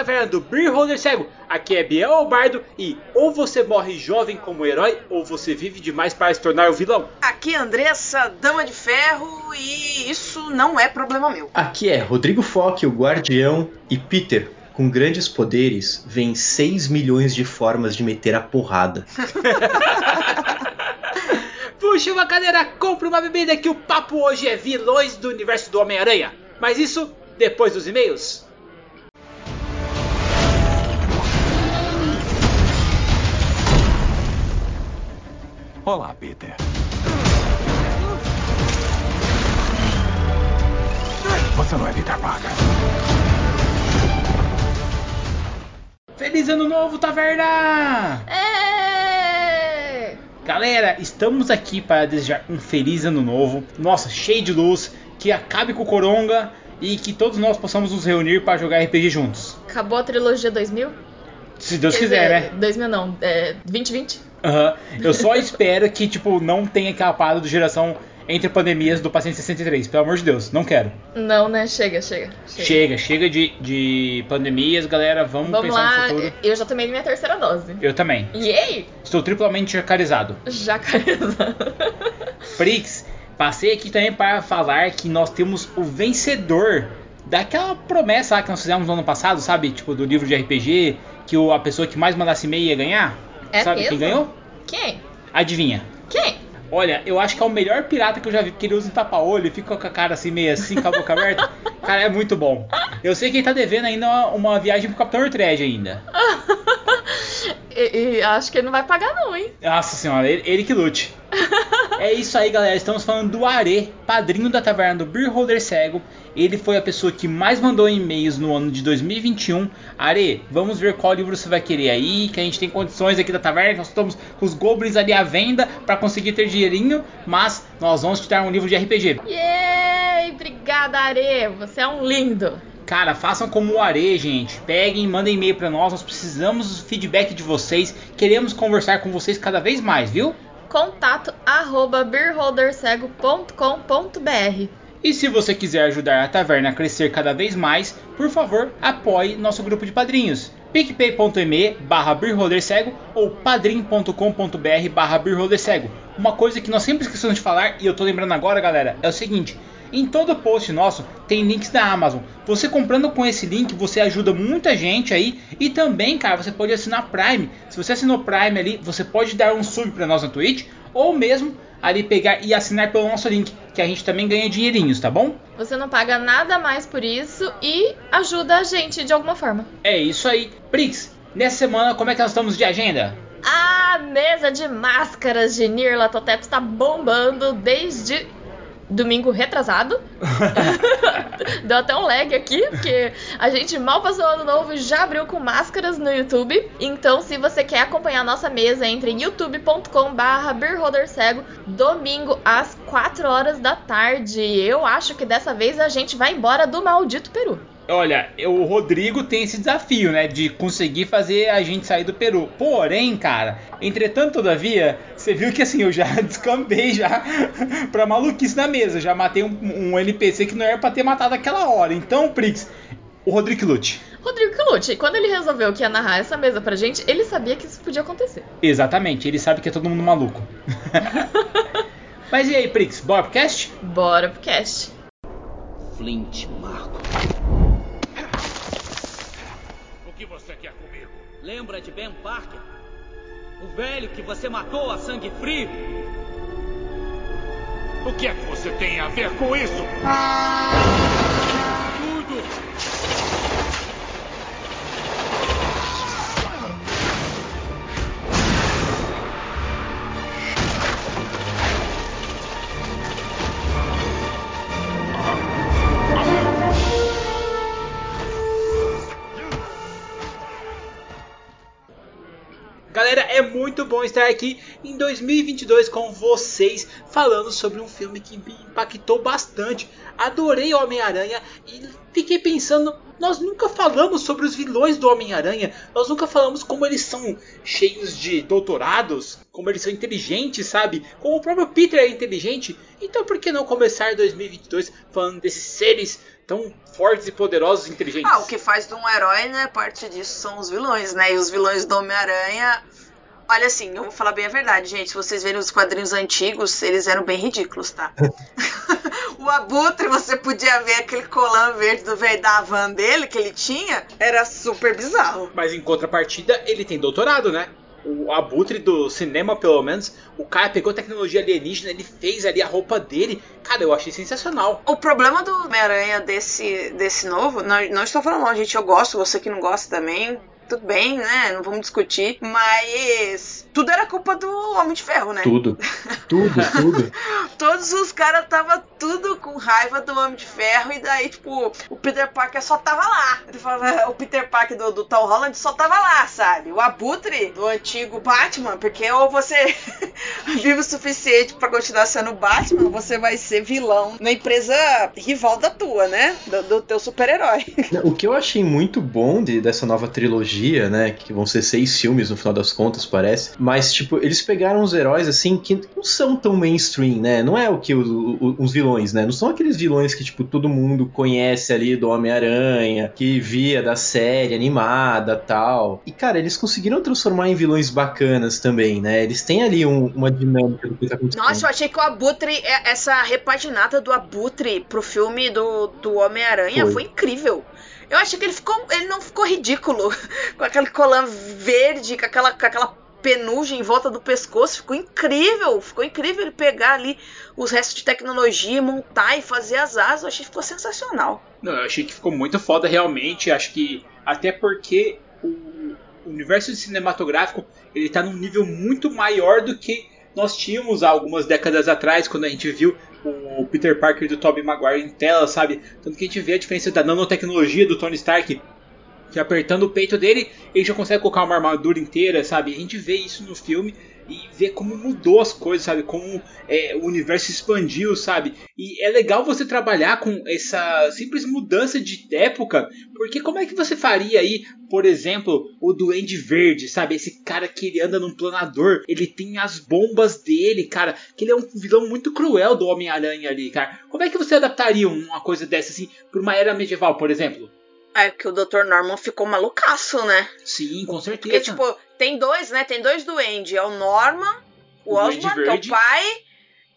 taverna do Beer Holder Cego. Aqui é Biel Bardo e ou você morre jovem como herói ou você vive demais para se tornar o vilão. Aqui é Andressa, Dama de Ferro e isso não é problema meu. Aqui é Rodrigo Fock, o Guardião e Peter. Com grandes poderes, vem 6 milhões de formas de meter a porrada. Puxa uma cadeira, compra uma bebida que o papo hoje é vilões do universo do Homem-Aranha. Mas isso depois dos e-mails. Olá, Peter. Você não é Peter Parker. Feliz ano novo, taverna! É! Galera, estamos aqui para desejar um feliz ano novo. Nossa, cheio de luz, que acabe com o coronga e que todos nós possamos nos reunir para jogar RPG juntos. Acabou a trilogia 2000? Se Deus Quer quiser, dizer, né? 2000 não, é 2020. Aham. Eu só espero que, tipo, não tenha capado do geração entre pandemias do Paciente 63. Pelo amor de Deus, não quero. Não, né? Chega, chega. Chega, Chega, chega de, de pandemias, galera. Vamos, Vamos pensar lá, no futuro. eu já tomei minha terceira dose. Eu também. Yay! Estou triplamente jacarizado. Jacarezão. Prix, passei aqui também para falar que nós temos o vencedor daquela promessa lá que nós fizemos no ano passado, sabe? Tipo, do livro de RPG, que a pessoa que mais mandasse e-mail ia ganhar. É sabe quem mesmo? ganhou? Quem? Adivinha. Quem? Olha, eu acho que é o melhor pirata que eu já vi, porque ele usa um tapa-olho e fica com a cara assim, meio assim, com a boca aberta. Cara, é muito bom. Eu sei que ele tá devendo ainda uma, uma viagem pro Capitão Ortred ainda. E, e acho que ele não vai pagar não, hein? Nossa senhora, ele, ele que lute. É isso aí, galera. Estamos falando do Are, padrinho da taverna do Beer Holder Cego. Ele foi a pessoa que mais mandou e-mails no ano de 2021. Are, vamos ver qual livro você vai querer aí. Que a gente tem condições aqui da taverna. Nós estamos com os goblins ali à venda para conseguir ter dinheirinho. Mas nós vamos te dar um livro de RPG. Yay! Obrigada, Are! Você é um lindo! Cara, façam como o Are, gente. Peguem, mandem e-mail para nós. Nós precisamos do feedback de vocês. Queremos conversar com vocês cada vez mais, viu? Contato arroba beerholdercego.com.br E se você quiser ajudar a taverna a crescer cada vez mais, por favor, apoie nosso grupo de padrinhos. picpay.me barra cego ou padrim.com.br barra cego. Uma coisa que nós sempre esquecemos de falar e eu tô lembrando agora, galera, é o seguinte. Em todo post nosso tem links da Amazon. Você comprando com esse link, você ajuda muita gente aí. E também, cara, você pode assinar Prime. Se você assinou Prime ali, você pode dar um sub pra nós na Twitch. Ou mesmo ali pegar e assinar pelo nosso link. Que a gente também ganha dinheirinhos, tá bom? Você não paga nada mais por isso e ajuda a gente de alguma forma. É isso aí. Prix, nessa semana como é que nós estamos de agenda? A mesa de máscaras de Nirlatotep está bombando desde domingo retrasado. Deu até um lag aqui, porque a gente mal passou o ano novo e já abriu com máscaras no YouTube. Então, se você quer acompanhar a nossa mesa, entre em youtube.com/barra cego domingo às 4 horas da tarde. Eu acho que dessa vez a gente vai embora do maldito Peru. Olha, o Rodrigo tem esse desafio, né? De conseguir fazer a gente sair do Peru. Porém, cara, entretanto, todavia, você viu que assim, eu já descambei já pra maluquice na mesa. Já matei um, um NPC que não era pra ter matado aquela hora. Então, Prix, o Rodrigo lute. Rodrigo Colucci, quando ele resolveu que ia narrar essa mesa pra gente, ele sabia que isso podia acontecer. Exatamente, ele sabe que é todo mundo maluco. Mas e aí, Prix, bora pro cast? Bora pro cast. Flint Marco. O que você quer comigo? Lembra de Ben Parker? O velho que você matou a sangue frio? O que é que você tem a ver com isso? Tudo! Muito bom estar aqui em 2022 com vocês, falando sobre um filme que me impactou bastante. Adorei Homem-Aranha e fiquei pensando, nós nunca falamos sobre os vilões do Homem-Aranha, nós nunca falamos como eles são cheios de doutorados, como eles são inteligentes, sabe? Como o próprio Peter é inteligente. Então por que não começar 2022 falando desses seres tão fortes e poderosos e inteligentes? Ah, o que faz de um herói, né? Parte disso são os vilões, né? E os vilões do Homem-Aranha. Olha assim, eu vou falar bem a verdade, gente. Se vocês verem os quadrinhos antigos, eles eram bem ridículos, tá? o Abutre, você podia ver aquele colã verde do velho da van dele que ele tinha, era super bizarro. Mas em contrapartida, ele tem doutorado, né? O abutre do cinema, pelo menos, o cara pegou tecnologia alienígena, ele fez ali a roupa dele. Cara, eu achei sensacional. O problema do Homem-Aranha desse, desse novo, não, não estou falando mal, gente, eu gosto, você que não gosta também, tudo bem, né? Não vamos discutir. Mas tudo era culpa do Homem de Ferro, né? Tudo. Tudo, tudo. Todos os caras tava tudo com raiva do Homem de Ferro. E daí, tipo, o Peter Parker só tava lá. Ele falava, o Peter Parker do, do Tom Holland só tava lá, sabe? O Abutre do antigo Batman, porque ou você vive o suficiente pra continuar sendo Batman, você vai ser vilão na empresa rival da tua, né? Do, do teu super-herói. O que eu achei muito bom de, dessa nova trilogia, né? Que vão ser seis filmes no final das contas, parece. Mas, tipo, eles pegaram os heróis assim que não são tão mainstream, né? Não é o que o, o, os vilões, né? Não são aqueles vilões que, tipo, todo mundo conhece ali do Homem-Aranha, que via da série animada tal. E, cara, eles conseguiram transformar em vilões bacanas também, né? Eles têm ali um- uma dinâmica do que tá acontecendo. Nossa, eu achei que o Abutre, é- essa repaginada do Abutre pro filme do, do Homem-Aranha Foi. foi. incrível. Eu achei que ele ficou. Ele não ficou ridículo. com aquele colã verde, com aquela, com aquela penugem em volta do pescoço. Ficou incrível. Ficou incrível ele pegar ali os restos de tecnologia, montar e fazer as asas. Eu achei que ficou sensacional. Não, eu achei que ficou muito foda realmente. Acho que até porque o universo cinematográfico ele tá num nível muito maior do que nós tínhamos há algumas décadas atrás, quando a gente viu o Peter Parker do Tobey Maguire em tela, sabe? Tanto que a gente vê a diferença da nanotecnologia do Tony Stark, que apertando o peito dele, ele já consegue colocar uma armadura inteira, sabe? A gente vê isso no filme e vê como mudou as coisas, sabe? Como é, o universo expandiu, sabe? E é legal você trabalhar com essa simples mudança de época, porque como é que você faria aí, por exemplo, o Duende Verde, sabe? Esse cara que ele anda num planador, ele tem as bombas dele, cara, que ele é um vilão muito cruel do Homem-Aranha ali, cara. Como é que você adaptaria uma coisa dessa assim pra uma era medieval, por exemplo? É que o Dr. Norman ficou malucaço, né? Sim, com certeza. Porque, tipo, tem dois, né? Tem dois duendes. É o Norman, o, O Osborn, que é o pai.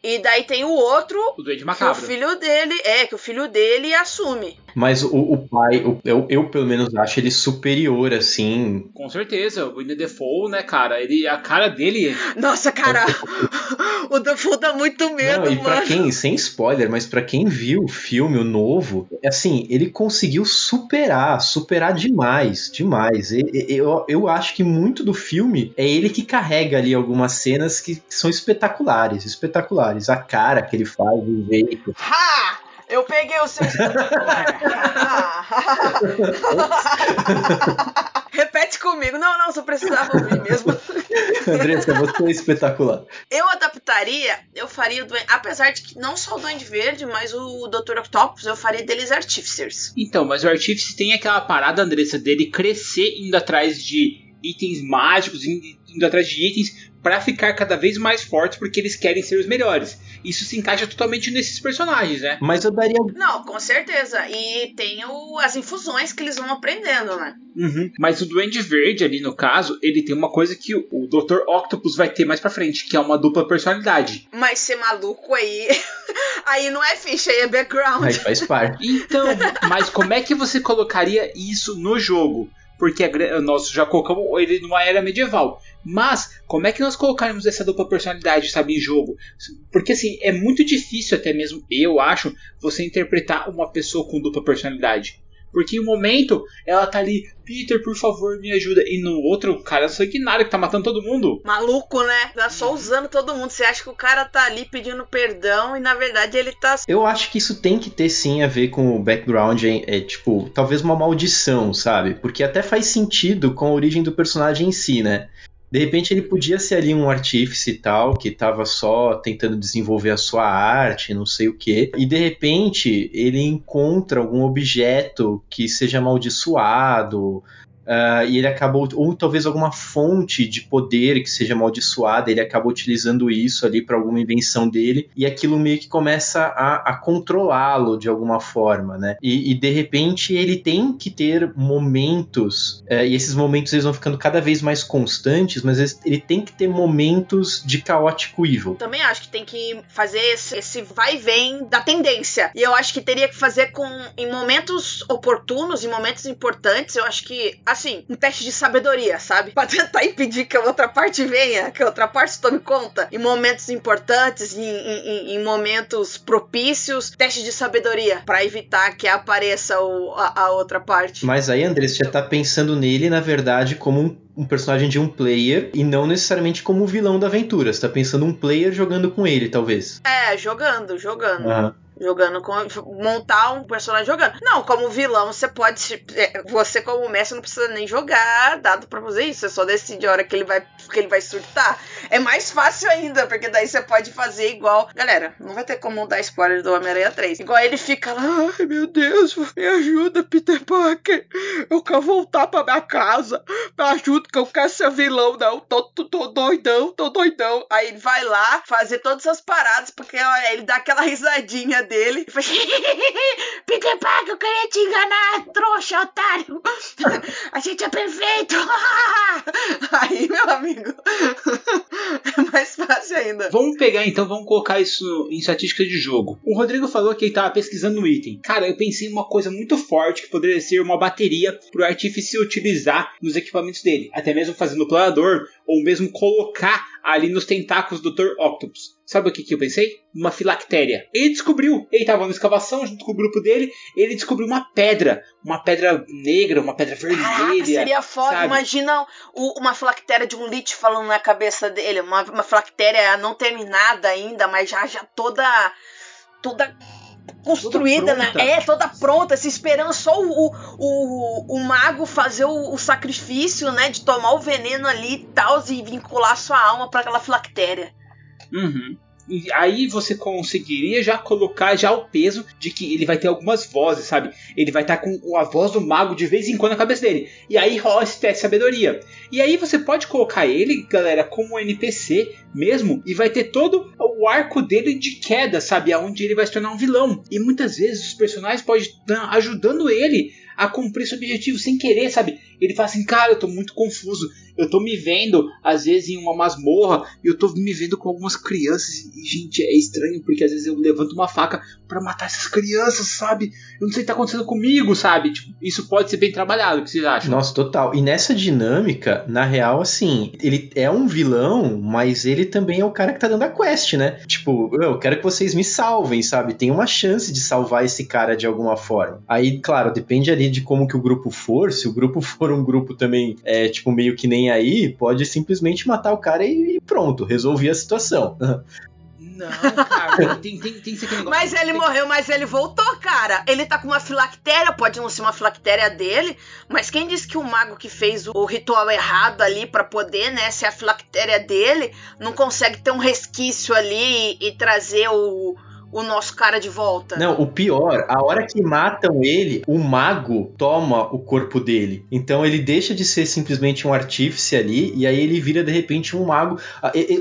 E daí tem o outro, o Duende que o Macabro. filho dele. É, que o filho dele assume. Mas o, o pai, o- eu, eu pelo menos acho ele superior, assim. Com certeza, o William Defoe, né, cara? Ele, a cara dele. Nossa, cara! o Dafoe dá muito medo, Não, e pra mano. quem, sem spoiler, mas pra quem viu o filme, o novo, assim, ele conseguiu superar, superar demais, demais. E- e- Eu, eu acho que muito do filme é ele que carrega ali algumas cenas que são espetaculares, espetaculares. A cara que ele faz, o jeito. Ha! Eu peguei o seu Repete comigo. Não, não, só precisava ouvir mesmo. Andressa, você é espetacular. Eu adaptaria, eu faria o Duende. Apesar de que não só o Duende Verde, mas o Dr. Octopus, eu faria deles Artificers. Então, mas o Artífice tem aquela parada, Andressa, dele crescer indo atrás de itens mágicos, indo indo atrás de itens pra ficar cada vez mais fortes, porque eles querem ser os melhores. Isso se encaixa totalmente nesses personagens, né? Mas eu daria. Não, com certeza. E tem o, as infusões que eles vão aprendendo, né? Uhum. Mas o Duende Verde ali, no caso, ele tem uma coisa que o, Dr. Octopus vai ter mais pra frente, que é uma dupla personalidade. Mas ser maluco aí. aí não é ficha, aí é background. Mas faz parte. Então, mas como é que você colocaria isso no jogo? Porque nós já colocamos ele numa era medieval. Mas, como é que nós colocaríamos essa dupla personalidade, sabe, em jogo? Porque, assim, é muito difícil, até mesmo eu acho, você interpretar uma pessoa com dupla personalidade. Porque em um momento, ela tá ali, Peter, por favor, me ajuda. E no outro, o cara é sanguinário que tá matando todo mundo. Maluco, né? Tá só usando todo mundo. Você acha que o cara tá ali pedindo perdão e na verdade ele tá. Eu acho que isso tem que ter sim a ver com o background, é, é, tipo, talvez uma maldição, sabe? Porque até faz sentido com a origem do personagem em si, né? De repente ele podia ser ali um artífice e tal, que tava só tentando desenvolver a sua arte, não sei o quê. E de repente ele encontra algum objeto que seja amaldiçoado, Uh, e ele acabou, ou talvez alguma fonte de poder que seja amaldiçoada, ele acaba utilizando isso ali para alguma invenção dele, e aquilo meio que começa a, a controlá-lo de alguma forma, né? E, e, de repente ele tem que ter momentos, uh, e esses momentos eles vão ficando cada vez mais constantes, mas ele tem que ter momentos de caótico evil. Também acho que tem que fazer esse, esse vai e vem da tendência. E eu acho que teria que fazer com em momentos oportunos, em momentos importantes, eu acho que assim, um teste de sabedoria, sabe? Pra tentar impedir que a outra parte venha, que a outra parte tome conta. Em momentos importantes, em, em, em momentos propícios, teste de sabedoria. para evitar que apareça o, a, a, outra parte. Mas aí, André, você já tá pensando nele, na verdade, como um um personagem de um player e não necessariamente como o vilão da aventura. Você tá pensando um player jogando com ele, talvez. É, jogando, jogando. Uhum jogando com montar um personagem jogando. Não, como vilão você pode é, você como mestre não precisa nem jogar dado para fazer isso, você só decide a hora que ele vai que ele vai surtar. É mais fácil ainda, porque daí você pode fazer igual, galera, não vai ter como dar spoiler do Homem-Aranha 3. Igual ele fica lá, ai meu Deus, me ajuda, Peter Parker. Eu quero voltar para minha casa. Me ajuda que eu quero ser vilão, não. Tô, tô, tô doidão, tô doidão. Aí ele vai lá fazer todas as paradas porque ó, ele dá aquela risadinha dele e faz. Peter Parker, eu queria te enganar, trouxa, otário. A gente é perfeito. Aí, meu amigo, é mais fácil ainda. Vamos pegar então, vamos colocar isso em estatística de jogo. O Rodrigo falou que ele tava pesquisando um item. Cara, eu pensei em uma coisa muito forte que poderia ser uma bateria pro artífice utilizar nos equipamentos dele. Até mesmo fazendo planador, ou mesmo colocar ali nos tentáculos do Dr. Octopus. Sabe o que, que eu pensei? Uma filactéria. Ele descobriu, ele estava na escavação junto com o grupo dele, ele descobriu uma pedra, uma pedra negra, uma pedra vermelha. Caraca, seria foda. Sabe? Imagina o, uma filactéria de um lit falando na cabeça dele, uma, uma filactéria não terminada ainda, mas já, já toda toda construída, né? É, toda pronta, se esperando só o, o, o, mago fazer o, o, sacrifício, né? De tomar o veneno ali e tal, e vincular sua alma para aquela filactéria. Uhum. E aí você conseguiria já colocar já o peso de que ele vai ter algumas vozes, sabe? Ele vai estar tá com a voz do mago de vez em quando na cabeça dele. E aí rola esse teste de sabedoria. E aí você pode colocar ele, galera, como NPC mesmo, e vai ter todo o arco dele de queda, sabe? Aonde ele vai se tornar um vilão. E muitas vezes os personagens podem estar ajudando ele a cumprir esse objetivo sem querer, sabe? Ele fala assim, cara, eu tô muito confuso. Eu tô me vendo, às vezes, em uma masmorra, e eu tô me vendo com algumas crianças. E, gente, é estranho, porque às vezes eu levanto uma faca para matar essas crianças, sabe? Eu não sei o que tá acontecendo comigo, sabe? Tipo, isso pode ser bem trabalhado, o que vocês acham? Nossa, total. E nessa dinâmica, na real, assim, ele é um vilão, mas ele também é o cara que tá dando a quest, né? Tipo, eu quero que vocês me salvem, sabe? Tem uma chance de salvar esse cara de alguma forma. Aí, claro, depende ali de como que o grupo for. Se o grupo for um grupo também, é, tipo, meio que nem aí, pode simplesmente matar o cara e pronto, resolvi a situação. Não, cara, tem, tem, tem, tem negócio. Mas ele tem... morreu, mas ele voltou, cara. Ele tá com uma filactéria, pode não ser uma filactéria dele, mas quem disse que o mago que fez o ritual errado ali para poder, né, ser a filactéria dele, não consegue ter um resquício ali e, e trazer o o nosso cara de volta. Não, o pior, a hora que matam ele, o mago toma o corpo dele. Então ele deixa de ser simplesmente um artífice ali, e aí ele vira de repente um mago.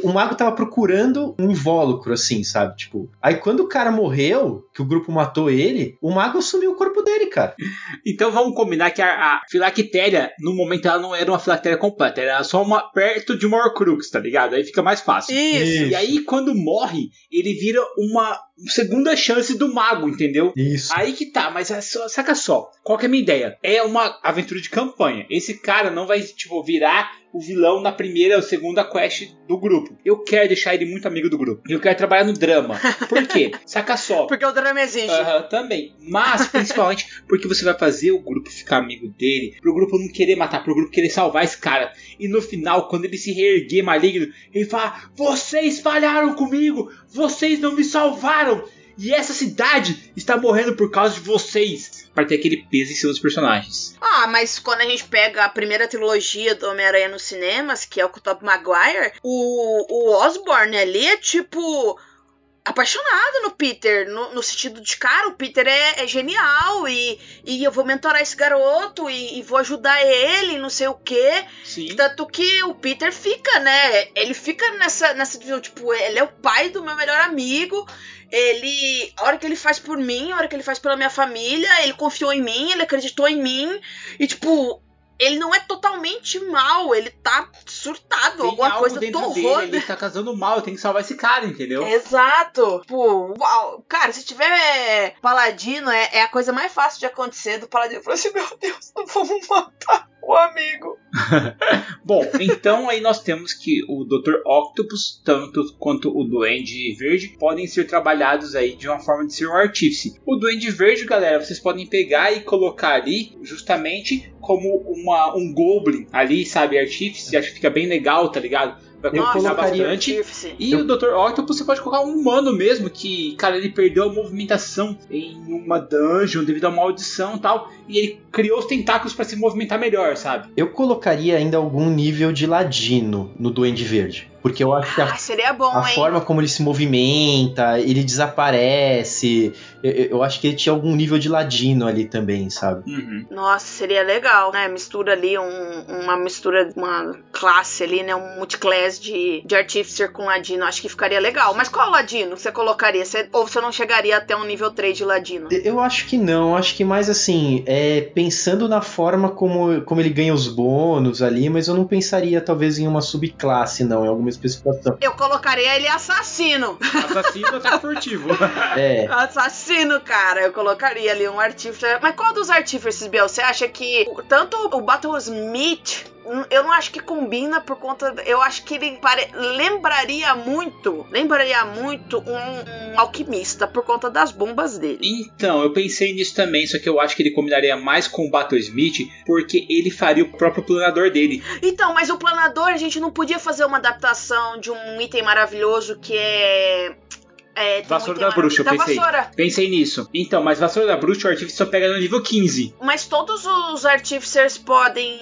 O mago tava procurando um invólucro, assim, sabe? Tipo, aí quando o cara morreu, que o grupo matou ele, o mago assumiu o corpo dele, cara. Então vamos combinar que a, a filactéria, no momento, ela não era uma filactéria completa, era só uma perto de uma Horcrux, tá ligado? Aí fica mais fácil. Isso. E aí quando morre, ele vira uma segunda chance do mago, entendeu? Isso. Aí que tá, mas é só, saca só, qual que é a minha ideia? É uma aventura de campanha. Esse cara não vai, tipo, virar o vilão na primeira ou segunda quest do grupo. Eu quero deixar ele muito amigo do grupo. Eu quero trabalhar no drama. Por quê? Saca só. Porque o drama exige. Uhum, também. Mas, principalmente, porque você vai fazer o grupo ficar amigo dele, pro grupo não querer matar, pro grupo querer salvar esse cara. E no final, quando ele se reerguer maligno, ele fala: Vocês falharam comigo! Vocês não me salvaram! E essa cidade está morrendo por causa de vocês. Para ter aquele peso em cima dos personagens. Ah, mas quando a gente pega a primeira trilogia do Homem-Aranha nos cinemas, que é o com o Tobey Maguire, o, o Osborn ali é tipo apaixonado no Peter, no, no, sentido de, cara, o Peter é, é genial e, e eu vou mentorar esse garoto e, e vou ajudar ele, não sei o quê. Sim. Tanto que o Peter fica, né? Ele fica nessa, nessa divisão, tipo, ele é o pai do meu melhor amigo. Ele, a hora que ele faz por mim, a hora que ele faz pela minha família, ele confiou em mim, ele acreditou em mim. E, tipo, ele não é totalmente mal, ele tá surtado, Tem alguma coisa torrou. dele, ele tá casando mal, eu tenho que salvar esse cara, entendeu? Exato. Tipo, uau. Cara, se tiver paladino, é, é a coisa mais fácil de acontecer do paladino. Falar assim, meu Deus, não vamos matar o amigo. Bom, então aí nós temos que o Dr. Octopus, tanto quanto o Duende Verde, podem ser trabalhados aí de uma forma de ser um artífice. O Duende Verde, galera, vocês podem pegar e colocar ali justamente como uma, um Goblin ali, sabe, artífice, acho que fica bem legal, tá ligado? Vai Eu colocaria- bastante. E o Dr. Octopus você pode colocar um humano mesmo, que, cara, ele perdeu a movimentação em uma dungeon devido a uma maldição e tal, e ele criou os tentáculos pra se movimentar melhor, sabe? Eu colocaria ainda algum nível de ladino no Duende Verde. Porque eu acho que a Ah, seria bom, A hein? forma como ele se movimenta, ele desaparece. Eu, eu acho que ele tinha algum nível de ladino ali também, sabe? Uhum. Nossa, seria legal, né? Mistura ali, um- uma mistura, uma classe ali, né? Um multiclass de, de Artificer com Ladino. Acho que ficaria legal. Mas qual Ladino você colocaria? Você- ou você não chegaria até um nível 3 de Ladino? Eu acho que não, acho que mais assim, é pensando na forma como, como ele ganha os bônus ali, mas eu não pensaria talvez em uma subclasse, não, em alguma especificação. Eu colocaria ele assassino. Assassino ataque furtivo. É, Assassino, cara. Eu colocaria ali um Artificer. Mas qual dos Artificers, Biel? Você acha que o- tanto o Battlesmith n- eu não acho que combina por conta. Eu acho que ele pare- lembraria muito. Lembraria muito um, um alquimista por conta das bombas dele. Então, eu pensei nisso também, só que eu acho que ele combinaria mais com o Battle Smith, porque ele faria o próprio planador dele. Então, mas o planador, a gente não podia fazer uma adaptação de um item maravilhoso que é. É Vassoura da bruxa, eu pensei. vassoura. Pensei nisso. Então, mas Vassoura da Bruxa, o Artifice só pega no nível 15. Mas todos os artificers podem.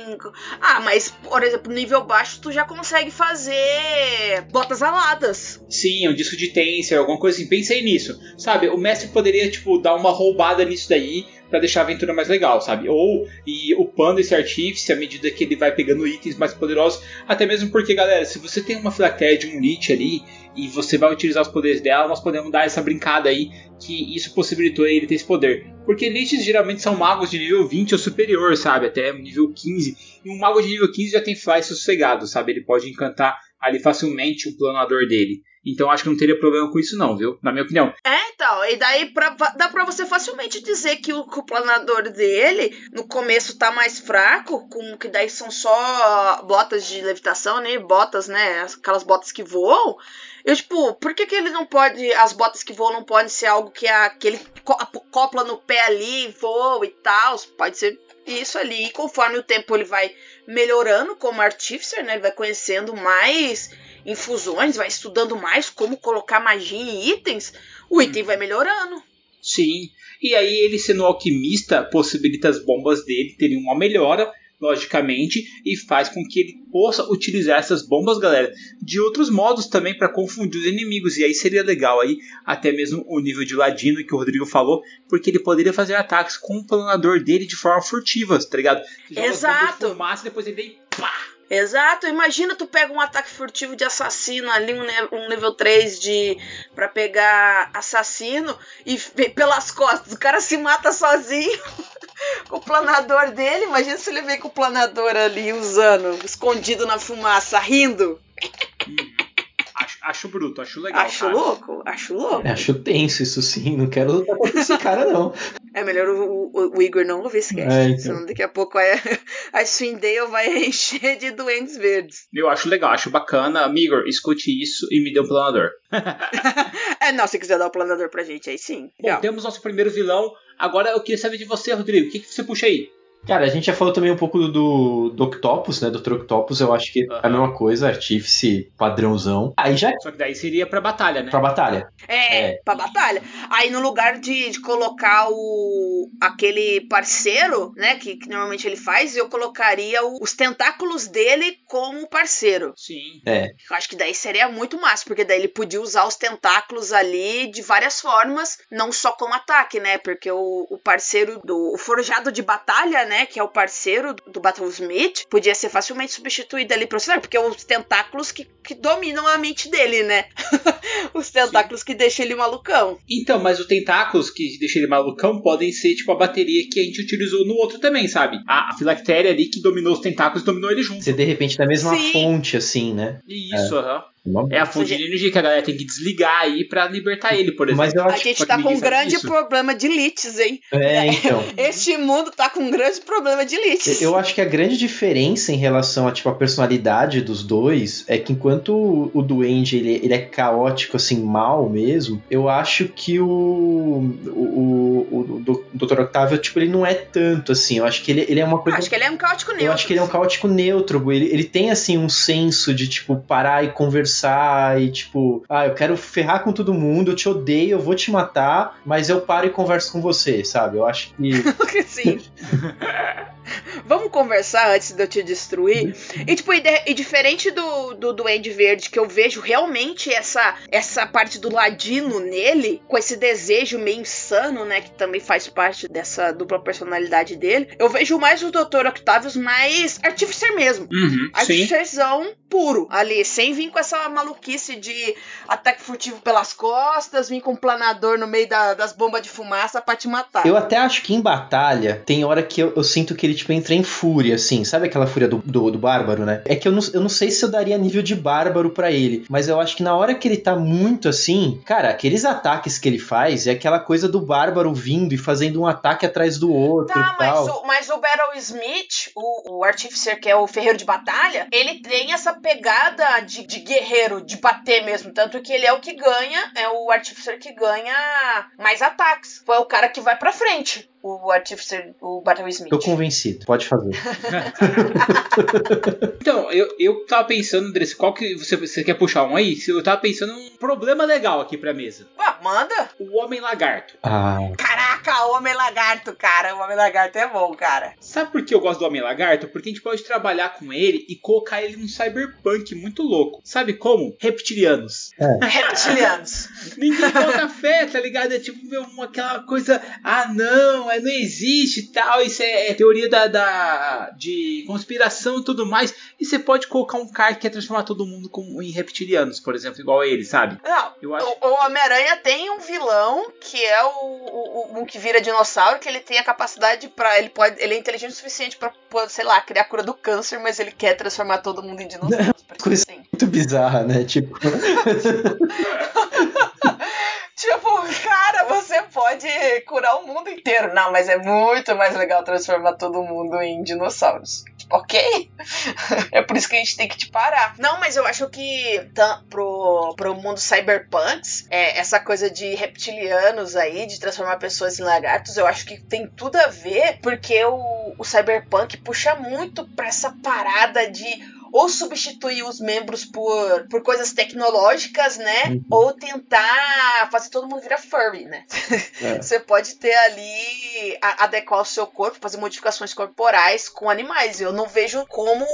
Ah, mas, por exemplo, nível baixo tu já consegue fazer botas aladas. Sim, um disco de Tensor, alguma coisa assim. Pensei nisso. Sabe, o mestre poderia, tipo, dar uma roubada nisso daí pra deixar a aventura mais legal, sabe? Ou ir upando esse artífice à medida que ele vai pegando itens mais poderosos. Até mesmo porque, galera, se você tem uma Filactéria de um Lich ali e você vai utilizar os poderes dela, nós podemos dar essa brincada aí que isso possibilitou ele ter esse poder. Porque Liches geralmente são magos de nível 20 ou superior, sabe? Até nível 15. E um mago de nível 15 já tem fly sossegado, sabe? Ele pode encantar ali facilmente o planador dele. Então acho que não teria problema com isso não, viu? Na minha opinião. É, então, e daí pra, dá pra você facilmente dizer que o, que o planador dele no começo tá mais fraco, com que daí são só botas de levitação, né? Botas, né? Aquelas botas que voam. Eu, tipo, por que, que ele não pode. As botas que voam não podem ser algo que, a, que ele co- copla no pé ali, voa e tal? Pode ser isso ali. E conforme o tempo ele vai melhorando como artificer, né? Ele vai conhecendo mais infusões, vai estudando mais como colocar magia em itens, o item vai melhorando. Sim. E aí ele sendo alquimista possibilita as bombas dele terem uma melhora, logicamente, e faz com que ele possa utilizar essas bombas, galera, de outros modos também para confundir os inimigos. E aí seria legal aí até mesmo o nível de ladino que o Rodrigo falou, porque ele poderia fazer ataques com o planador dele de forma furtiva, tá ligado? Joga Exato. fumaça, depois ele vem pá, Exato, imagina tu pega um ataque furtivo de assassino ali, um, um nível 3 de para pegar assassino e pelas costas, o cara se mata sozinho com o planador dele. Imagina se ele vem com o planador ali usando, escondido na fumaça, rindo. Acho, acho bruto, acho legal. acho cara. louco, acho louco. acho tenso isso sim, não quero lutar contra esse cara não. É melhor o, o- o Igor não ouvir esse cast, É, então. senão daqui a pouco a, a Swindale vai encher de doentes verdes. Eu acho legal, acho bacana. Migor, escute isso e me dê um planador. É, não, se quiser dar o planador pra gente, aí sim. Bom, Legal. temos nosso primeiro vilão. Agora eu queria saber de você, Rodrigo. O que, que você puxa aí? Cara, a gente já falou também um pouco do, do Octopus, né? Dr. Octopus, eu acho que é a mesma coisa, artífice padrãozão. Aí já Só que daí seria pra batalha, né? pra batalha. É, É. pra batalha. Aí no lugar de, de colocar o aquele parceiro, né, que, que normalmente ele faz, eu colocaria o- os tentáculos dele como parceiro. Sim. Eu acho que daí seria muito massa, porque daí ele podia usar os tentáculos ali de várias formas, não só como ataque, né? Porque o, o parceiro do o forjado de batalha, né, que é o parceiro do, Battlesmith, podia ser facilmente substituído ali pro cenário, porque é os tentáculos que, que dominam a mente dele, né? os tentáculos que deixam ele malucão. Então, mas os tentáculos que deixam ele malucão podem ser tipo a bateria que a gente utilizou no outro também, sabe? A, a filactéria ali que dominou os tentáculos dominou ele junto. Ser de repente da mesma Sim. fonte, assim, né? Isso, aham. Uma- É a fonte de energia que a galera tem que desligar aí pra libertar ele, por exemplo. Mas eu A acho gente só que tá com um grande disso. problema de lites, hein? É, então. Este mundo tá com um grande problema de lites. Eu acho que a grande diferença em relação a tipo a personalidade dos dois é que enquanto o, o Duende ele, ele é caótico assim mal mesmo, eu acho que o o, o, o do- Dr. Octavio tipo ele não é tanto assim. Eu acho que ele, ele é uma coisa Acho que ele é um caótico neutro. eu acho que ele é um caótico neutro. Ele, ele tem, assim, um senso de, tipo, parar e conversar e, tipo, ah, eu quero ferrar com todo mundo, eu te odeio, eu vou te matar, mas eu paro e converso com você, sabe? Eu acho que. Sim. Vamos conversar antes de eu te destruir. E, tipo, e, de- e diferente do, do Duende Verde, que eu vejo realmente essa, essa parte do ladino nele, com esse desejo meio insano, né? Que também faz parte dessa dupla personalidade dele. Eu vejo mais o Dr. Octavius mais artificer mesmo. Uhum. Artificerzão puro ali, sem vir com essa maluquice de ataque furtivo pelas costas, vir com um planador no meio da- das bombas de fumaça pra te matar. Eu até acho que em batalha tem hora que eu, eu sinto que ele, tipo, entra em fúria, assim. Sabe aquela fúria do, do, do bárbaro, né? É que eu não, eu não sei se eu daria nível de bárbaro pra ele, mas eu acho que na hora que ele tá muito assim, cara, aqueles ataques que ele faz é aquela coisa do bárbaro vindo e fazendo um ataque atrás do outro Tá, e tal. mas o, mas o Battle Smith, o, o Artificer, que é o ferreiro de batalha, ele tem essa pegada de, de guerreiro, de bater mesmo. Tanto que ele é o que ganha, é o Artificer que ganha mais ataques. Foi o cara que vai pra frente, o Artificer, o Battle Smith. Tô convencido, pode fazer. Então, eu, eu tava pensando, Andressa, qual que você, você quer puxar um aí? Eu tava pensando um problema legal aqui pra mesa. Ah, manda. O Homem Lagarto. Ah, Caraca, o Homem Lagarto, cara. O Homem Lagarto é bom, cara. Sabe por que eu gosto do Homem Lagarto? Porque a gente pode trabalhar com ele e colocar ele num cyberpunk muito louco. Sabe como? Reptilianos. Reptilianos. Ninguém bota fé, tá ligado? É tipo meu, aquela coisa, ah não, é, não existe e tal, isso é, é teoria da, da- de conspiração e tudo mais. E você pode colocar um cara que quer transformar todo mundo como, em reptilianos, por exemplo, igual a ele, sabe? Não, Eu acho. o, o Homem-Aranha tem um vilão que é o, o, o- um que vira dinossauro, que ele tem a capacidade pra. Ele pode. Ele é inteligente o suficiente pra, pô, sei lá, criar a cura do câncer, mas ele quer transformar todo mundo em dinossauro. Coisa- Sim. muito bizarra, né? Tipo, Tipo, cara, você pode curar o mundo inteiro. Não, mas é muito mais legal transformar todo mundo em dinossauros. Ok? É por isso que a gente tem que te parar. Não, mas eu acho que tá, pro, pro mundo cyberpunks, é, essa coisa de reptilianos aí, de transformar pessoas em lagartos, eu acho que tem tudo a ver, porque o, o cyberpunk puxa muito pra essa parada de ou substituir os membros por, por coisas tecnológicas, né? Uhum. Ou tentar fazer todo mundo virar furry, né? É. Você pode ter ali a- adequar o seu corpo, fazer modificações corporais com animais. Eu não vejo como um,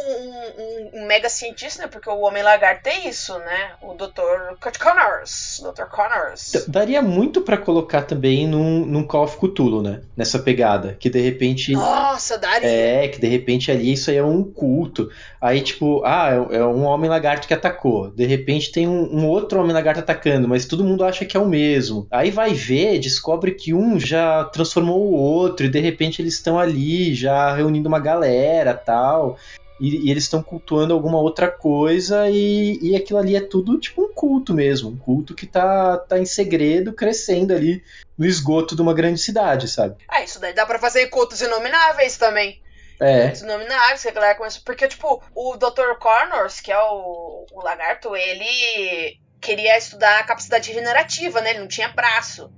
um- um mega cientista, né? Porque o Homem Lagarto tem isso, né? O Dr. Connors. Dr. Connors. d- daria muito pra colocar também num, num Call of Cthulhu, né? Nessa pegada. Que de repente. Nossa, daria. É, que de repente ali isso aí é um culto. Aí, tipo, ah, é é um homem lagarto que atacou. De repente tem um, um outro homem lagarto atacando, mas todo mundo acha que é o mesmo. Aí vai ver, descobre que um já transformou o outro, e de repente eles estão ali já reunindo uma galera tal. E, e eles estão cultuando alguma outra coisa, e, e aquilo ali é tudo tipo um culto mesmo. Um culto que tá, tá em segredo, crescendo ali no esgoto de uma grande cidade, sabe? Ah, isso daí dá pra fazer cultos inomináveis também. É. Os inomináveis, que a galera começa. Porque, tipo, o Dr. Connors, que é o, o lagarto, ele queria estudar a capacidade regenerativa, né? Ele não tinha braço.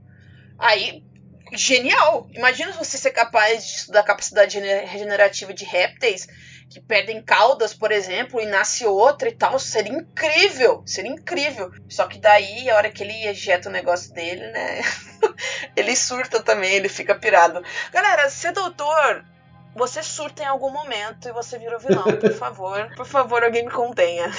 Aí genial. Imagina você ser capaz de estudar a capacidade regenerativa de répteis que perdem caudas, por exemplo, e nasce outra e tal. Seria incrível. Seria incrível. Só que daí, a hora que ele ejeta o negócio dele, né? ele surta também, ele fica pirado. Galera, ser doutor você surta em algum momento e você vira o vilão. Por favor, por favor, alguém me contenha.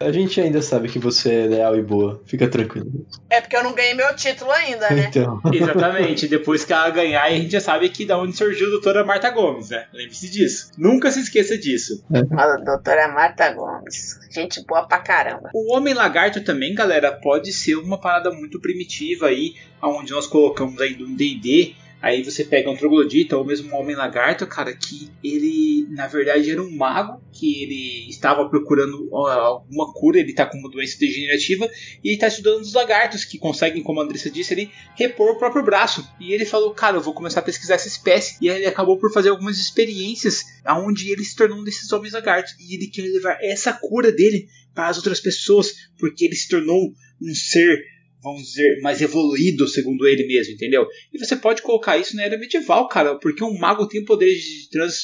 A gente ainda sabe que você é leal e boa. Fica tranquilo. É porque eu não ganhei meu título ainda, né? Então. Exatamente. Depois que ela ganhar, a gente já sabe que da onde surgiu a doutora Marta Gomes, né? Lembre-se disso. Nunca se esqueça disso. A doutora Marta Gomes. Gente boa pra caramba. O Homem Lagarto também, galera, pode ser uma parada muito primitiva aí, onde nós colocamos aí do D&D Aí você pega um troglodita ou mesmo um homem lagarto, cara, que ele na verdade era um mago, que ele estava procurando alguma cura, ele está com uma doença degenerativa e está estudando os lagartos que conseguem, como a Andressa disse, ele repor o próprio braço. E ele falou, cara, eu vou começar a pesquisar essa espécie. E ele acabou por fazer algumas experiências onde ele se tornou um desses homens lagartos e ele quer levar essa cura dele para as outras pessoas, porque ele se tornou um ser vamos dizer, mais evoluído, segundo ele mesmo, entendeu? E você pode colocar isso na era medieval, cara, porque um mago tem poderes de trans,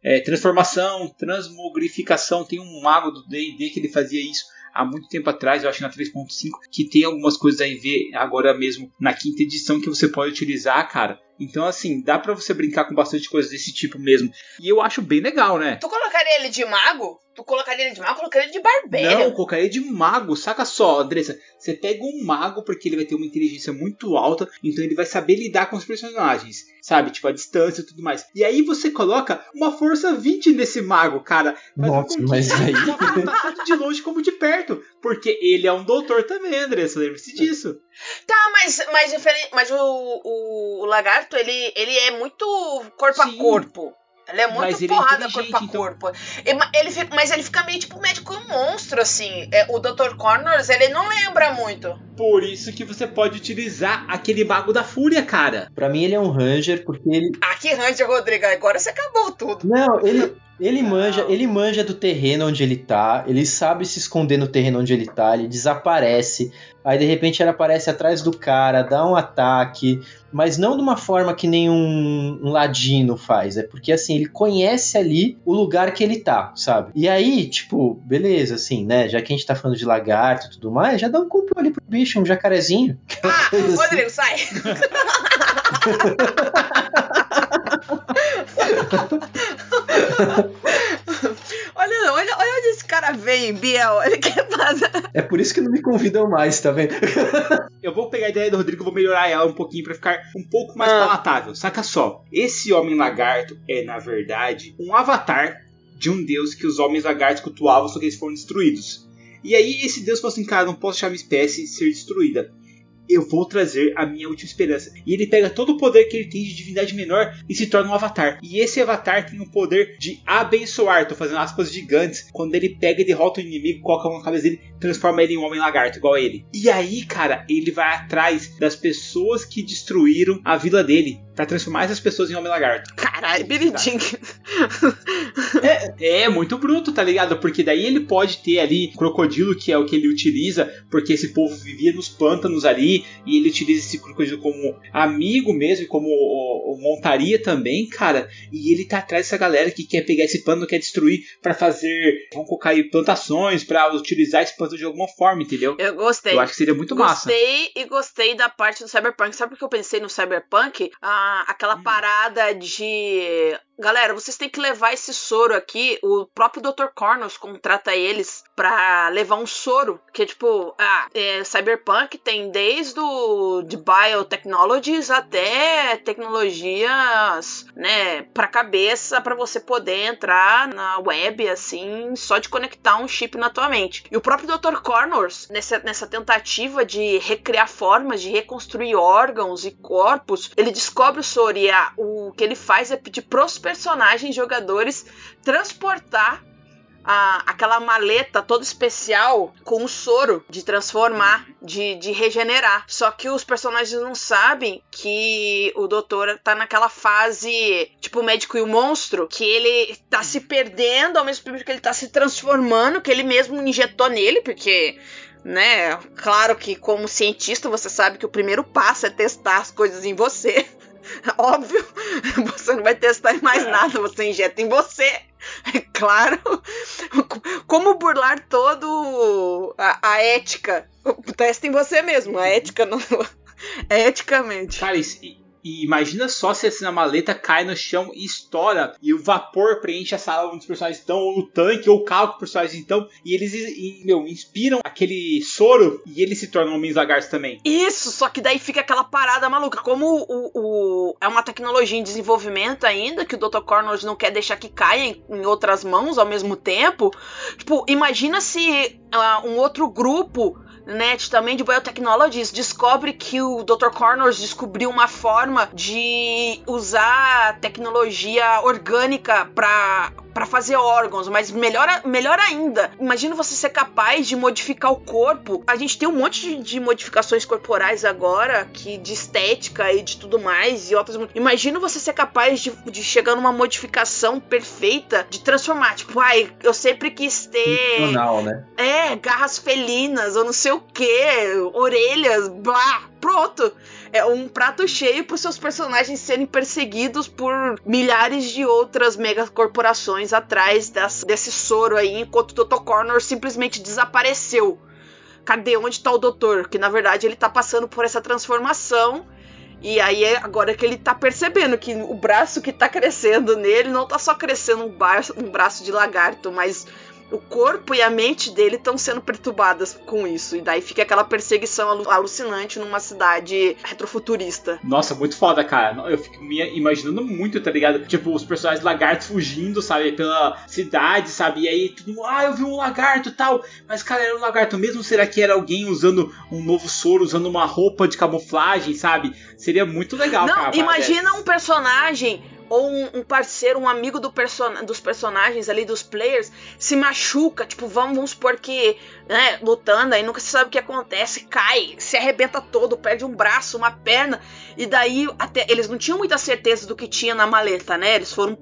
é, transformação, transmogrificação. Tem um mago do D&D que ele fazia isso há muito tempo atrás, eu acho na 3.5, que tem algumas coisas aí ver agora mesmo na quinta edição que você pode utilizar, cara. Então, assim, dá para você brincar com bastante coisas desse tipo mesmo. E eu acho bem legal, né? Tu colocaria ele de mago? Tu colocaria ele de mago? Eu colocaria ele de barbeiro. Não, eu colocaria de mago. Saca só, Andressa. Você pega um mago porque ele vai ter uma inteligência muito alta, então ele vai saber lidar com os personagens. Sabe? Tipo, a distância e tudo mais. E aí você coloca uma força 20 nesse mago, cara. Nossa, mas aí... Tanto de longe como de perto. Porque ele é um doutor também, Andressa. Lembre-se disso. Tá, mas, mas, mas o, o, o lagarto, ele, ele é muito corpo Sim. a corpo. Ele é muito ele é porrada é corpo a então. corpo. Ele fica, mas ele fica meio tipo médico um monstro, assim. É, o Dr. Connors, ele não lembra muito. Por isso que você pode utilizar aquele mago da fúria, cara. Pra mim ele é um Ranger, porque ele. Ah, que Ranger, Rodrigo? Agora você acabou tudo. Não, ele. Ele manja, ele manja do terreno onde ele tá, ele sabe se esconder no terreno onde ele tá, ele desaparece. Aí de repente ele aparece atrás do cara, dá um ataque, mas não de uma forma que nem um, um, ladino faz. É porque assim, ele conhece ali o lugar que ele tá, sabe? E aí, tipo, beleza, assim, né? Já que a gente tá falando de lagarto e tudo mais, já dá um complô ali pro bicho, um jacarezinho. Ah, Rodrigo, assim. sai! olha, olha, olha onde esse cara vem, Biel. Ele quer fazer. É por isso que não me convidam mais, tá vendo? Eu vou pegar a ideia do Rodrigo e vou melhorar ela um pouquinho para ficar um pouco mais ah. palatável. Saca só, esse homem lagarto é, na verdade, um avatar de um deus que os homens lagartos cultuavam, só que eles foram destruídos. E aí esse deus falou assim, cara, não posso deixar minha espécie ser destruída eu vou trazer a minha última esperança. E ele pega todo o poder que ele tem de divindade menor e se torna um avatar. E esse avatar tem o poder de abençoar, tô fazendo aspas gigantes, quando ele pega e derrota o inimigo, coloca a mão na cabeça dele, transforma ele em um homem lagarto, igual a ele. E aí, cara, ele vai atrás das pessoas que destruíram a vila dele para transformar essas pessoas em homem lagarto. Caralho, Billy Jenkins. É, é muito bruto, tá ligado? Porque daí ele pode ter ali crocodilo, que é o que ele utiliza, porque esse povo vivia nos pântanos ali, e ele utiliza esse crocodilo como amigo mesmo, como o, o, montaria também, cara. E ele tá atrás dessa galera que quer pegar esse pântano, quer destruir para fazer, vamos colocar aí plantações, para utilizar esse pântano de alguma forma, entendeu? Eu gostei. Eu acho que seria muito gostei massa. Gostei e gostei da parte do Cyberpunk. Sabe por que eu pensei no Cyberpunk? Ah, aquela hum. parada de Galera, vocês têm que levar esse soro aqui. O próprio Dr. Cornus contrata eles pra levar um soro. Que é tipo, ah, é, Cyberpunk tem desde o de biotechnologies até tecnologias, né, pra cabeça para você poder entrar na web assim, só de conectar um chip na tua mente. E o próprio Dr. Corners, nessa, nessa tentativa de recriar formas, de reconstruir órgãos e corpos, ele descobre o soro e a, o que ele faz é pedir prosperidade personagens, jogadores, transportar a, aquela maleta toda especial com o soro de transformar, de, de regenerar. Só que os personagens não sabem que o doutor tá naquela fase, tipo o médico e o monstro, que ele tá se perdendo ao mesmo tempo que ele tá se transformando, que ele mesmo injetou nele, porque né? Claro que como cientista você sabe que o primeiro passo é testar as coisas em você. Óbvio, você não vai testar em mais nada, você injeta em você. É claro. Como burlar todo a, a ética? Testa em você mesmo, a ética não. É eticamente. Cara, isso, e imagina só se assim, a maleta cai no chão e estoura e o vapor preenche a sala onde os personagens estão, ou no tanque, ou o carro que os personagens estão, e eles e, meu, inspiram aquele soro e eles se tornam homens lagartos também. Isso, só que daí fica aquela parada maluca. Como o, o é uma tecnologia em desenvolvimento ainda, que o Dr. Connors não quer deixar que caia em, em outras mãos ao mesmo tempo. Tipo, imagina se uh, um outro grupo Net também de Biotechnologies descobre que o Dr. Connors descobriu uma forma de usar tecnologia orgânica para para fazer órgãos, mas melhor, melhor ainda, imagina você ser capaz de modificar o corpo. A gente tem um monte de, de, modificações corporais agora, que de estética e de tudo mais, e outras. Imagina você ser capaz de, de chegar numa modificação perfeita, de transformar. Tipo, ai, eu sempre quis ter. Funcional, né? É, garras felinas, ou não sei o que, orelhas, blá, pronto é um prato cheio para os seus personagens serem perseguidos por milhares de outras megacorporações atrás desse, desse soro aí, enquanto o Dr. Connor simplesmente desapareceu. Cadê onde está o doutor? Que na verdade ele está passando por essa transformação. E aí agora que ele tá percebendo que o braço que tá crescendo nele não tá só crescendo um, um braço de lagarto, mas o corpo e a mente dele estão sendo perturbadas com isso. E daí fica aquela perseguição alucinante numa cidade retrofuturista. Nossa, muito foda, cara. Eu fico me imaginando muito, tá ligado? Tipo, os personagens lagartos fugindo, sabe, pela cidade, sabe? E aí tudo, ah, eu vi um lagarto tal. Mas, cara, era um lagarto mesmo? Será que era alguém usando um novo soro, usando uma roupa de camuflagem, sabe? Seria muito legal, Não, cara. Imagina um personagem ou um, um parceiro, um amigo do person dos personagens ali, dos players, se machuca, tipo, vamos, vamos supor que, né, lutando, aí nunca se sabe o que acontece, cai, se arrebenta todo, perde um braço, uma perna, e daí até eles não tinham muita certeza do que tinha na maleta, né? Eles foram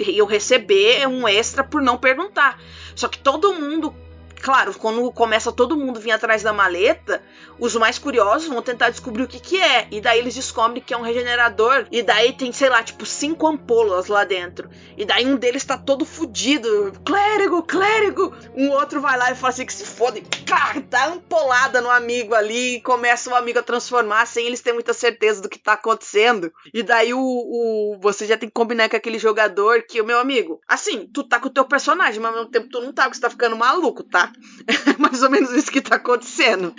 iam receber um extra por não perguntar. Só que todo mundo Claro, quando começa todo mundo vir atrás da maleta, os mais curiosos vão tentar descobrir o que que é. E daí eles descobrem que é um regenerador. E daí tem, sei lá, tipo, cinco ampolas lá dentro. E daí um deles tá todo fudido. Clérigo, clérigo! Um outro vai lá e fala assim que se foda. E tá ampolada no amigo ali. E começa o amigo a transformar sem eles terem muita certeza do que tá acontecendo. E daí o, o você já tem que combinar com aquele jogador que, o meu amigo, assim, tu tá com o teu personagem, mas ao mesmo tempo tu não tá, porque você tá ficando maluco, tá? É mais ou menos isso que tá acontecendo.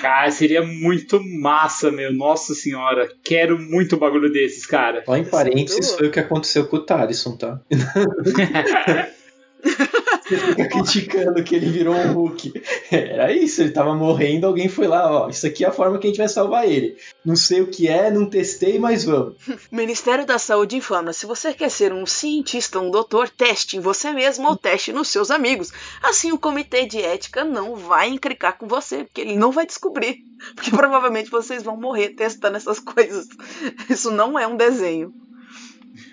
Cara, seria muito massa, meu. Nossa senhora. Quero muito um bagulho desses, cara. Só em parênteses foi o que aconteceu com o Tarisson, tá? Fica criticando que ele virou um Hulk. Era isso, ele tava morrendo, alguém foi lá, ó. Isso aqui é a forma que a gente vai salvar ele. Não sei o que é, não testei, mas vamos. Ministério da Saúde informa: se você quer ser um cientista, um doutor, teste em você mesmo ou teste nos seus amigos. Assim o comitê de ética não vai encrencar com você, porque ele não vai descobrir. Porque provavelmente vocês vão morrer testando essas coisas. Isso não é um desenho.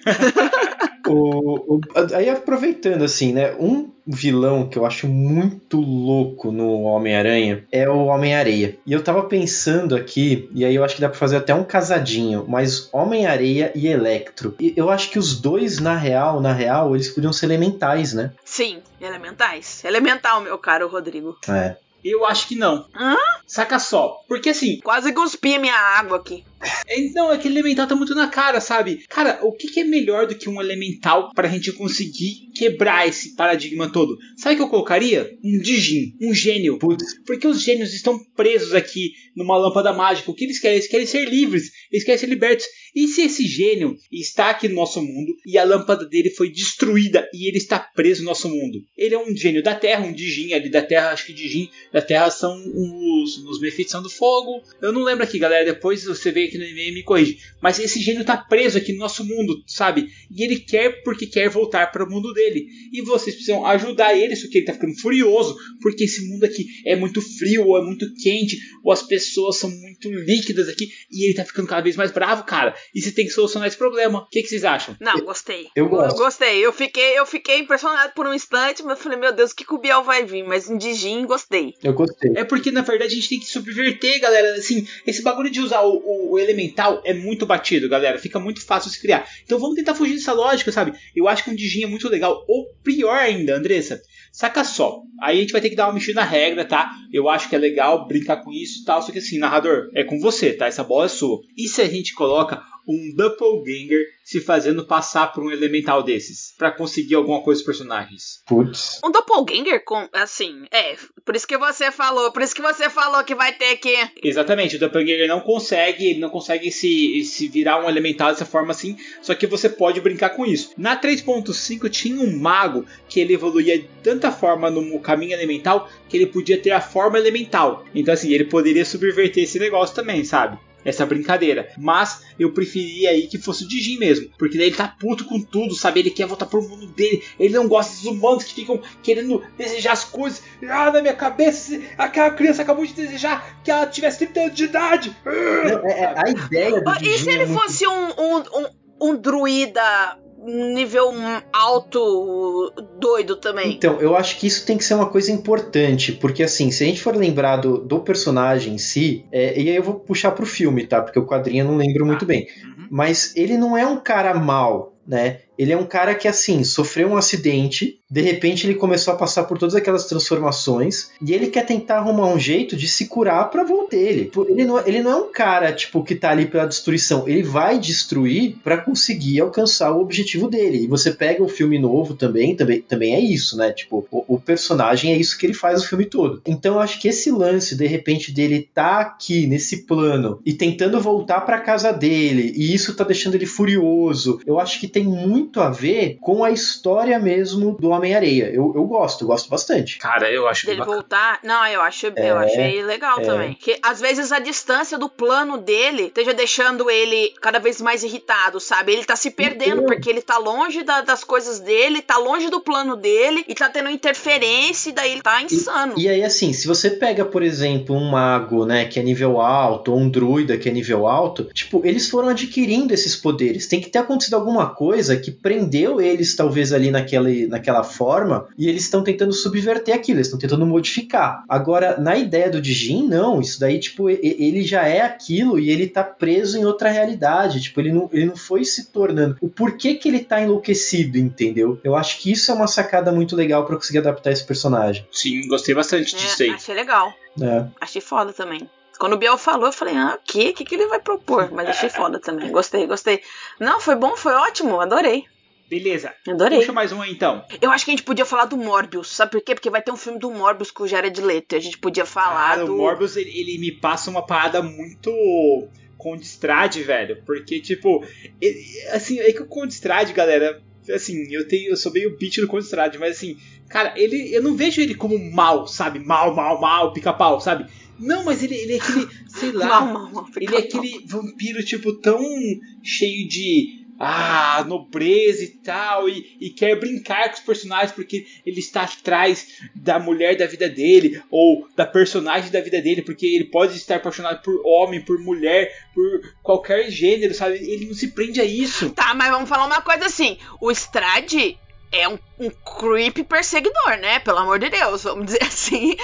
o, o, aí aproveitando assim, né? Um vilão que eu acho muito louco no Homem-Aranha é o Homem-Areia. E eu tava pensando aqui, e aí eu acho que dá pra fazer até um casadinho, mas Homem-Areia e Electro. E eu acho que os dois, na real, na real, eles podiam ser elementais, né? Sim, elementais. Elemental, meu caro Rodrigo. É. Eu acho que não. Hã? Saca só. Porque assim. Quase cuspi a minha água aqui. Então, aquele elemental tá muito na cara, sabe? Cara, o que, que é melhor do que um elemental pra gente conseguir quebrar esse paradigma todo? Sabe o que eu colocaria? Um Digin, um gênio. Putz. Porque os gênios estão presos aqui numa lâmpada mágica. O que eles querem? Eles querem ser livres, eles querem ser libertos. E se esse gênio está aqui no nosso mundo e a lâmpada dele foi destruída e ele está preso no nosso mundo? Ele é um gênio da Terra, um Digin ali da Terra, acho que Digin da Terra são os, os são do fogo. Eu não lembro aqui, galera. Depois você vê aqui no e-mail e me corrige. Mas esse gênio tá preso aqui no nosso mundo, sabe? E ele quer porque quer voltar para o mundo dele. E vocês precisam ajudar ele, só que ele tá ficando furioso porque esse mundo aqui é muito frio, ou é muito quente, ou as pessoas são muito líquidas aqui e ele tá ficando cada vez mais bravo, cara. E você tem que solucionar esse problema. O que, que vocês acham? Não, gostei. Eu gosto. Eu gostei. Eu fiquei, eu fiquei impressionado por um instante, mas eu falei, meu Deus, que que o Biel vai vir? Mas em Digin, gostei. Eu gostei. É porque, na verdade, a gente tem que subverter, galera. Assim, esse bagulho de usar o, o, elemental é muito batido, galera. Fica muito fácil se criar. Então vamos tentar fugir dessa lógica, sabe? Eu acho que um Digin é muito legal. Ou pior ainda, Andressa, saca só. Aí a gente vai ter que dar uma mexida na regra, tá? Eu acho que é legal brincar com isso e tal. Só que assim, narrador, é com você, tá? Essa bola é sua. E se a gente coloca um doppelganger se fazendo passar por um elemental desses para conseguir alguma coisa dos personagens. Putz. Um doppelganger com, assim, é, por isso que você falou, por isso que você falou que vai ter que Exatamente, o doppelganger não consegue, ele não consegue se, se virar um elemental dessa forma assim, só que você pode brincar com isso. Na 3.5 tinha um mago que ele evoluía de tanta forma no caminho elemental que ele podia ter a forma elemental. Então assim, ele poderia subverter esse negócio também, sabe? Essa brincadeira. Mas eu preferia aí que fosse o Dijin mesmo. Porque daí ele tá puto com tudo, sabe? Ele quer voltar pro mundo dele. Ele não gosta dos humanos que ficam querendo desejar as coisas. Ah, na minha cabeça, aquela criança acabou de desejar que ela tivesse 30 anos de idade. Não, é- é- a ideia do Ah, E Dijin se é ele muito- fosse um, um, um, um druida nível alto doido também? Então, eu acho que isso tem que ser uma coisa importante, porque assim, se a gente for lembrar do, do personagem em si, é, e aí eu vou puxar pro filme, tá? Porque o quadrinho eu não lembro muito bem. Uhum. Mas ele não é um cara mal, né? Ele é um cara que, assim, sofreu um acidente, de repente ele começou a passar por todas aquelas transformações, e ele quer tentar arrumar um jeito de se curar pra volta dele. Ele não, ele não é um cara, tipo, que tá ali pela destruição. Ele vai destruir pra conseguir alcançar o objetivo dele. E você pega o filme novo também, também, também é isso, né? Tipo, o, o personagem é isso que ele faz o filme todo. Então eu acho que esse lance, de repente, dele tá aqui, nesse plano, e tentando voltar pra casa dele, e isso tá deixando ele furioso, eu acho que tem muito a ver com a história mesmo do Homem-Areia. Eu, eu gosto, eu gosto bastante. Cara, eu acho Dele bacana. voltar. Não, eu acho, eu É, achei legal é. também. Que às vezes a distância do plano dele esteja deixando ele cada vez mais irritado, sabe? Ele tá se perdendo, Então. porque ele tá longe da- das coisas dele, tá longe do plano dele, e tá tendo interferência, e daí ele tá insano. E aí, assim, se você pega, por exemplo, um mago, né, que é nível alto, ou um druida que é nível alto, tipo, eles foram adquirindo esses poderes. Tem que ter acontecido alguma coisa que prendeu eles, talvez, ali naquele, naquela forma, e eles estão tentando subverter aquilo, eles estão tentando modificar. Agora, na ideia do Dijin, não, isso daí, tipo, ele já é aquilo e ele tá preso em outra realidade. Tipo, ele não, ele não foi se tornando. O porquê que ele tá enlouquecido, entendeu? Eu acho que isso é uma sacada muito legal pra conseguir adaptar esse personagem. Sim, gostei bastante disso É, aí. achei legal. né? Achei foda também. Quando o Biel falou, eu falei, ah, o quê? O que, que ele vai propor? Mas achei foda também. Gostei, gostei. Não, foi bom, foi ótimo. Adorei. Beleza. Adorei. Puxa mais um aí, então. Eu acho que a gente podia falar do Morbius. Sabe por quê? Porque vai ter um filme do Morbius com o Jared Leto. A gente podia falar Cara, do... o Morbius, ele, ele me passa uma parada muito Condistrade, velho. Porque, tipo, ele- assim, é que o Condistrade, galera, assim, eu tenho, eu sou meio bitch do Condistrade, mas assim, cara, ele, eu não vejo ele como mal, sabe? Mal, mal, mal, pica-pau, sabe? Não, mas ele, ele é aquele, sei lá, Mal, mal, mal, ele é aquele vampiro, tipo, tão cheio de. Ah, nobreza e tal, e, e quer brincar com os personagens porque ele está atrás da mulher da vida dele, ou da personagem da vida dele, porque ele pode estar apaixonado por homem, por mulher, por qualquer gênero, sabe? Ele não se prende a isso. Tá, mas vamos falar uma coisa assim. O Strade é um, um creep perseguidor, né? Pelo amor de Deus, vamos dizer assim.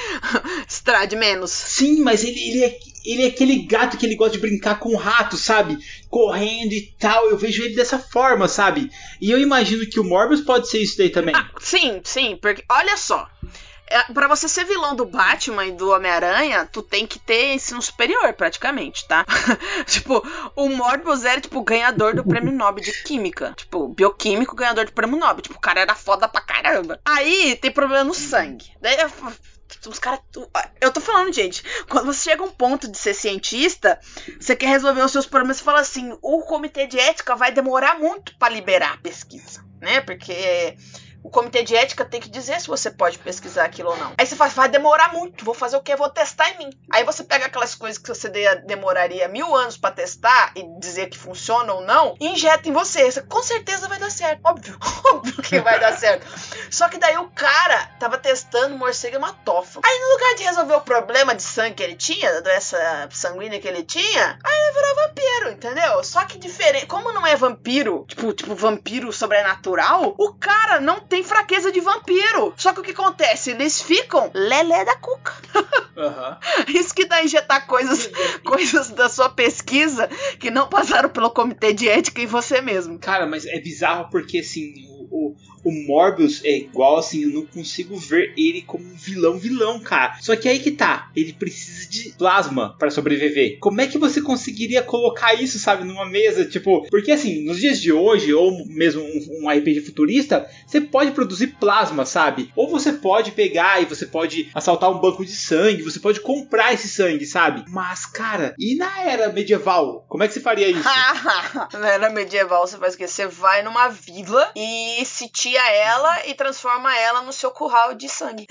Strade menos. Sim, mas ele, ele, é, ele é aquele gato que ele gosta de brincar com o rato, sabe? Correndo e tal. Eu vejo ele dessa forma, sabe? E eu imagino que o Morbius pode ser isso daí também. Ah, sim, sim, porque olha só. É, pra você ser vilão do Batman e do Homem-Aranha, tu tem que ter ensino superior, praticamente, tá? tipo, o Morbius era, tipo, ganhador do prêmio Nobel de Química. Tipo, bioquímico ganhador do prêmio Nobel. Tipo, o cara era foda pra caramba. Aí tem problema no sangue. Daí os caras. Eu tô falando, gente, quando você chega a um ponto de ser cientista, você quer resolver os seus problemas, você fala assim: o comitê de ética vai demorar muito pra liberar a pesquisa, né? Porque o comitê de ética tem que dizer se você pode pesquisar aquilo ou não. Aí você fala, vai demorar muito, vou fazer o quê? Vou testar em mim. Aí você pega aquelas coisas que você de- demoraria mil anos pra testar e dizer que funciona ou não, e injeta em você. Você com certeza vai dar certo. Óbvio, óbvio que vai dar certo. Só que daí o cara tava testando morcego hematófago. Aí no lugar de resolver o problema de sangue que ele tinha, da doença sanguínea que ele tinha, aí ele virou vampiro, entendeu? Só que diferente, como não é vampiro, tipo, tipo vampiro sobrenatural, o cara não têm fraqueza de vampiro. Só que o que acontece? Eles ficam lelé da cuca. Aham. Isso que dá a injetar coisas, coisas da sua pesquisa que não passaram pelo comitê de ética em você mesmo. Cara, mas é bizarro porque assim, o, o, o Morbius é igual assim, eu não consigo ver ele como um vilão, vilão, cara. Só que aí que tá, ele precisa de plasma pra sobreviver. Como é que você conseguiria colocar isso, sabe, numa mesa? Tipo, porque assim, nos dias de hoje, ou mesmo um, um RPG futurista, você pode produzir plasma, sabe? Ou você pode pegar e você pode assaltar um banco de sangue, você pode comprar esse sangue, sabe? Mas, cara, e na era medieval? Como é que você faria isso? Na era medieval, você faz o quê? Você vai numa vila e sitia ela e transforma ela no seu curral de sangue.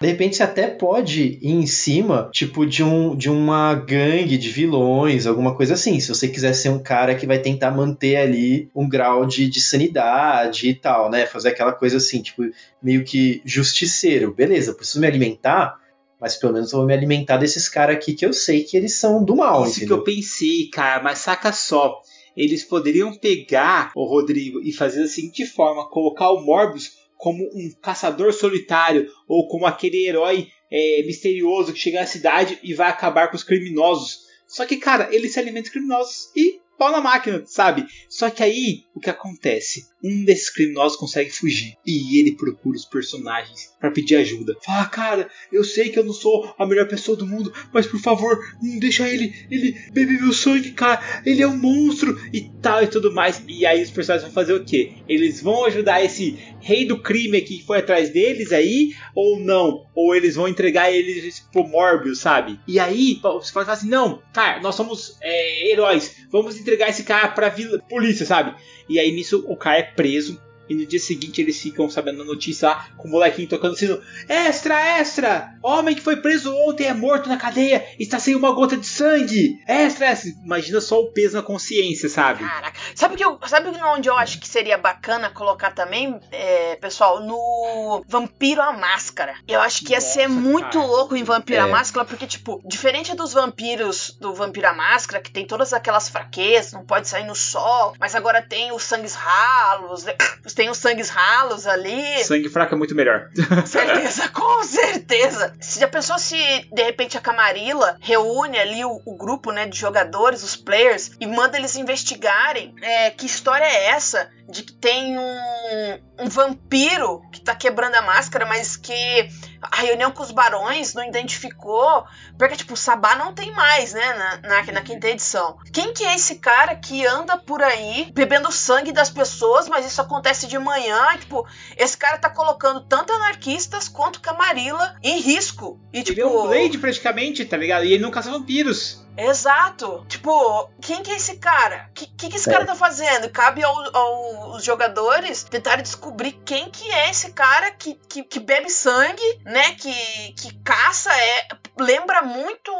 De repente você até pode ir em cima, tipo, de, um, de uma gangue de vilões, alguma coisa assim. Se você quiser ser um cara que vai tentar manter ali um grau de, de sanidade e tal, né? Fazer aquela coisa assim, tipo, meio que justiceiro. Beleza, preciso me alimentar, mas pelo menos eu vou me alimentar desses caras aqui que eu sei que eles são do mal, Isso que entendeu? eu pensei, cara, mas saca só. Eles poderiam pegar o Rodrigo e fazer da seguinte forma: colocar o Morbius como um caçador solitário ou como aquele herói é, misterioso que chega na cidade e vai acabar com os criminosos. Só que, cara, ele se alimenta de criminosos e pau na máquina, sabe? Só que aí o que acontece? Um desses criminosos consegue fugir e ele procura os personagens pra pedir ajuda. Fala, cara, eu sei que eu não sou a melhor pessoa do mundo, mas por favor, não deixa ele, ele beber meu sangue, cara. Ele é um monstro e tal e tudo mais. E aí os personagens vão fazer o quê? Eles vão ajudar esse rei do crime aqui que foi atrás deles aí ou não? Ou eles vão entregar eles pro Morbius, sabe? E aí você falar assim, não, cara, nós somos é, heróis, vamos entregar esse cara pra vila, polícia, sabe? E aí nisso o cara é preso. E no dia seguinte eles ficam sabendo a notícia lá com o molequinho tocando sino. Extra, extra! Homem que foi preso ontem é morto na cadeia, está sem uma gota de sangue! Extra, extra! Imagina só o peso na consciência, sabe? Caraca. Sabe, que eu, sabe onde eu acho que seria bacana colocar também, é, pessoal? No Vampiro à Máscara. Eu acho que ia Nossa, ser muito cara. louco em Vampiro à É. Máscara, porque, tipo, diferente dos vampiros do Vampiro à Máscara, que tem todas aquelas fraquezas, não pode sair no sol, mas agora tem os sangues ralos, né? Tem os sangues ralos ali. Sangue fraco é muito melhor. Certeza, com certeza. Se a pessoa se de repente a Camarilla reúne ali o, o grupo né, de jogadores, os players, e manda eles investigarem é, que história é essa de que tem um, um vampiro que tá quebrando a máscara, mas que a reunião com os barões não identificou, porque tipo, o Sabá não tem mais, né, na, na, na quinta edição. Quem que é esse cara que anda por aí bebendo sangue das pessoas, mas isso acontece de manhã, e, tipo, esse cara tá colocando tanto anarquistas quanto Camarilla em risco. E, tipo, Ele é um Blade praticamente, tá ligado? E ele não caça vampiros. Exato. Tipo, quem que é esse cara? O que, que, que esse É. cara tá fazendo? Cabe ao- aos jogadores tentarem descobrir quem que é esse cara que, que, que bebe sangue, né? Que, que caça, é lembra muito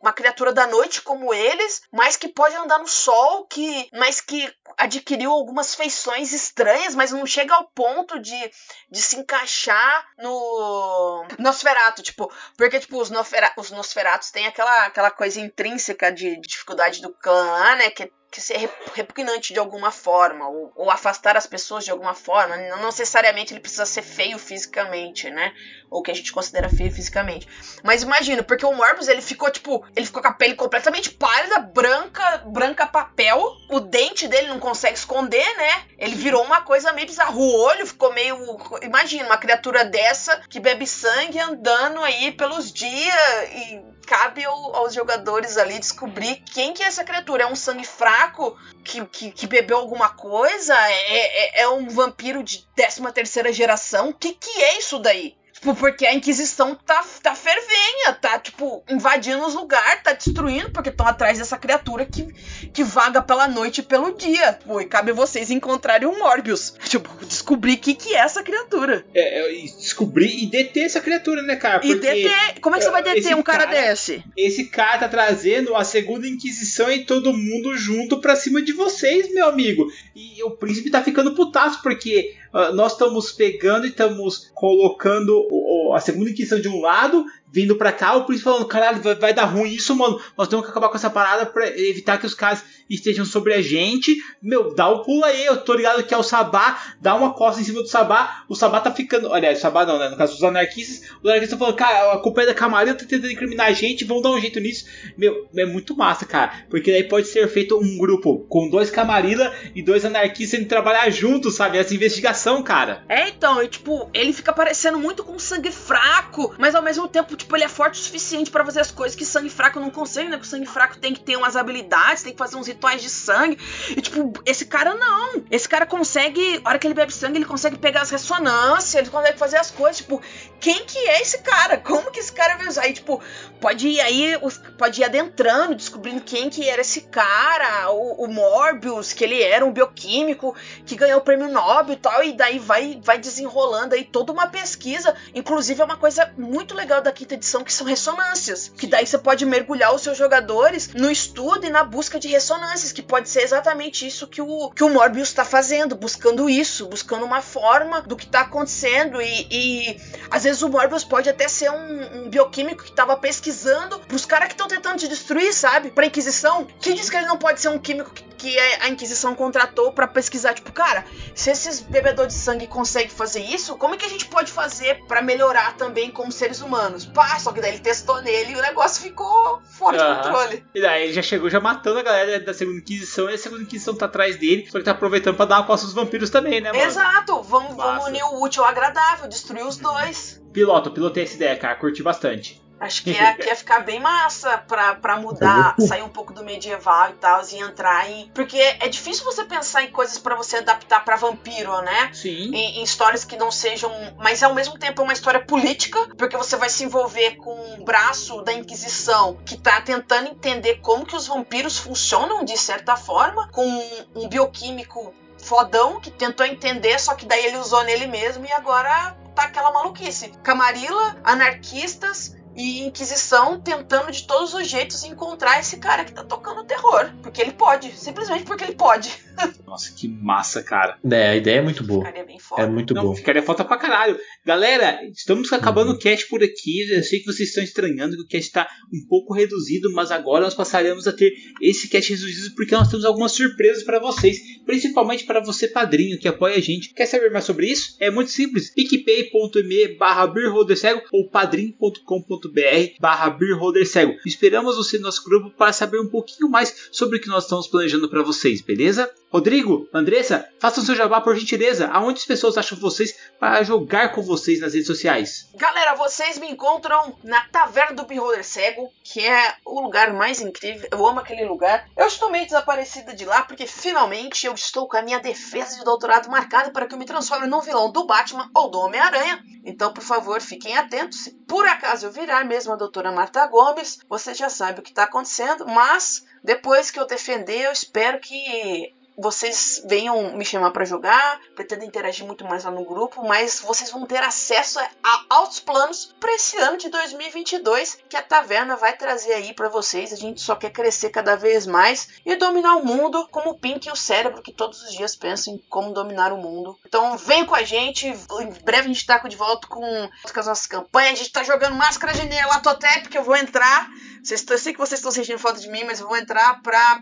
uma criatura da noite como eles, mas que pode andar no sol, que mas que adquiriu algumas feições estranhas, mas não chega ao ponto de, de se encaixar no Nosferato, tipo, porque, tipo, os, Nosfera os Nosferatos têm aquela, aquela coisa intrínseca de, de dificuldade do clã né? Que, que ser rep- repugnante de alguma forma, ou, ou afastar as pessoas de alguma forma. Não necessariamente ele precisa ser feio fisicamente, né? Ou que a gente considera feio fisicamente. Mas imagina, porque o Morbius, ele ficou, tipo, ele ficou com a pele completamente pálida, branca, branca papel. O dente dele não consegue esconder, né? Ele virou uma coisa meio bizarra. O olho ficou meio. Imagina, uma criatura dessa que bebe sangue andando aí pelos dias e cabe ao- aos jogadores ali descobrir quem que é essa criatura. É um sangue fraco que, que, que bebeu alguma coisa? É, é, é um vampiro de 13 terceira geração? O que, que é isso daí? Tipo, porque a Inquisição tá, tá fervenha, tá, tipo, invadindo os lugares, tá destruindo, porque estão atrás dessa criatura que, que vaga pela noite e pelo dia. Pô, e cabe vocês encontrarem o Morbius. Tipo, descobrir o que, que é essa criatura. É, é, descobrir e deter essa criatura, né, cara? E deter. Como é que você vai deter um cara, cara- desse? Esse cara tá trazendo a segunda Inquisição e todo mundo junto pra cima de vocês, meu amigo. E o príncipe tá ficando putaço, porque ah, nós estamos pegando e estamos colocando o- a segunda Inquisição de um lado, vindo pra cá, o príncipe falando, caralho, vai, vai dar ruim isso, mano. Nós temos que acabar com essa parada pra evitar que os caras estejam sobre a gente. Meu, dá o pulo aí, eu tô ligado que é o Sabá, dá uma costa em cima do Sabá, o Sabá tá ficando. Olha, o Sabá não, né? No caso dos anarquistas, os anarquistas falando, cara, a culpa é da Camarilla, tá tentando incriminar a gente, vamos dar um jeito nisso. Meu, é muito massa, cara. Porque daí pode ser feito um grupo com dois Camarilla e dois anarquistas indo trabalhar juntos, sabe? Essa investigação, cara. É, então, e tipo, ele fica parecendo muito com sangue fraco, mas ao mesmo tempo, tipo, ele é forte o suficiente pra fazer as coisas que sangue fraco não consegue, né? Que o sangue fraco tem que ter umas habilidades, tem que fazer uns rituais de sangue. E tipo, esse cara não. Esse cara consegue, a hora que ele bebe sangue, ele consegue pegar as ressonâncias, ele consegue fazer as coisas, tipo, quem que é esse cara? Como que esse cara veio aí, tipo, pode ir aí, pode ir adentrando, descobrindo quem que era esse cara, o, o Morbius, que ele era um bioquímico que ganhou o prêmio Nobel e tal, e daí vai, vai desenrolando aí toda uma pesquisa. Inclusive, é uma coisa muito legal da quinta edição, que são ressonâncias. Que daí você pode mergulhar os seus jogadores no estudo e na busca de ressonâncias, que pode ser exatamente isso que o, que o Morbius está fazendo, buscando isso, buscando uma forma do que tá acontecendo. E, e às vezes o Morbius pode até ser um, um bioquímico que tava pesquisando pros caras que estão tentando te destruir, sabe? Pra Inquisição. Quem diz que ele não pode ser um químico que, que a Inquisição contratou pra pesquisar? Tipo, cara, se esses bebedores de sangue conseguem fazer isso, como é que a gente pode fazer pra melhorar também como seres humanos? Pá, só que daí ele testou nele e o negócio ficou fora de Aham. controle. E daí ele já chegou já matando a galera da segunda Inquisição e a segunda Inquisição tá atrás dele, só que tá aproveitando pra dar uma costa dos vampiros também, né, mano? Exato, vamos, vamos unir o útil ao agradável, destruir os dois. Piloto, pilotei essa ideia, cara, curti bastante. Acho que ia, que ia ficar bem massa pra, pra mudar, sair um pouco do medieval e tal, e entrar em. Porque é difícil você pensar em coisas pra você adaptar pra vampiro, né? Sim. Em, em histórias que não sejam. Mas ao mesmo tempo é uma história política, porque você vai se envolver com um braço da Inquisição que tá tentando entender como que os vampiros funcionam de certa forma, com um, um bioquímico fodão que tentou entender, só que daí ele usou nele mesmo e agora tá aquela maluquice. Camarilla, anarquistas e Inquisição tentando de todos os jeitos encontrar esse cara que tá tocando terror. Porque ele pode, simplesmente porque ele pode. Nossa, que massa, cara. É, a ideia é muito boa. Ficaria bem foda. É muito Não, bom. ficaria falta pra caralho. Galera, estamos acabando Uhum. o cast por aqui. Eu sei que vocês estão estranhando que o cast tá um pouco reduzido, mas agora nós passaremos a ter esse cast reduzido porque nós temos algumas surpresas para vocês, principalmente para você padrinho que apoia a gente. Quer saber mais sobre isso? É muito simples. picpay.me barra beerholdercego ou padrim.com.br barra beerholdercego. Esperamos você no nosso grupo para saber um pouquinho mais sobre o que nós estamos planejando para vocês, beleza? Rodrigo, Andressa, façam seu jabá por gentileza. Aonde as pessoas acham vocês para jogar com vocês nas redes sociais? Galera, vocês me encontram na Taverna do Beholder Cego, que é o lugar mais incrível. Eu amo aquele lugar. Eu estou meio desaparecida de lá porque finalmente eu estou com a minha defesa de doutorado marcada para que eu me transforme num vilão do Batman ou do Homem-Aranha. Então, por favor, fiquem atentos. Se por acaso eu virar mesmo a doutora Marta Gomes, você já sabe o que está acontecendo. Mas depois que eu defender, eu espero que vocês venham me chamar para jogar, pretendo interagir muito mais lá no grupo, mas vocês vão ter acesso a altos planos para esse ano de 2022 que a taverna vai trazer aí para vocês. A gente só quer crescer cada vez mais e dominar o mundo como o Pink e o cérebro que todos os dias pensam em como dominar o mundo. Então vem com a gente, em breve a gente tá de volta com, as nossas campanhas. A gente tá jogando Máscara de Nerlatotep que eu vou entrar. Vocês, eu sei que vocês estão sentindo falta de mim, mas eu vou entrar pra